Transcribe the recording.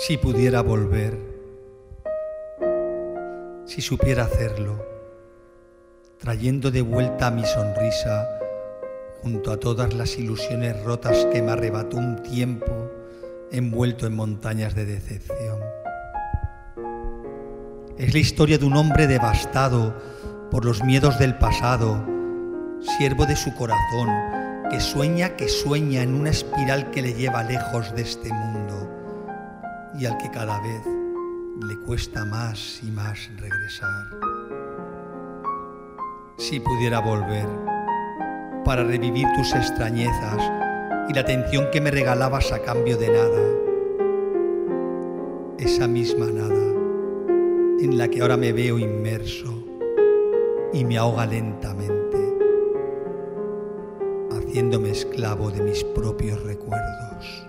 Si pudiera volver, si supiera hacerlo, trayendo de vuelta mi sonrisa junto a todas las ilusiones rotas que me arrebató un tiempo envuelto en montañas de decepción. Es la historia de un hombre devastado por los miedos del pasado, siervo de su corazón, que sueña que sueña en una espiral que le lleva lejos de este mundo y al que cada vez le cuesta más y más regresar. Si pudiera volver para revivir tus extrañezas y la atención que me regalabas a cambio de nada, esa misma nada en la que ahora me veo inmerso y me ahoga lentamente, haciéndome esclavo de mis propios recuerdos.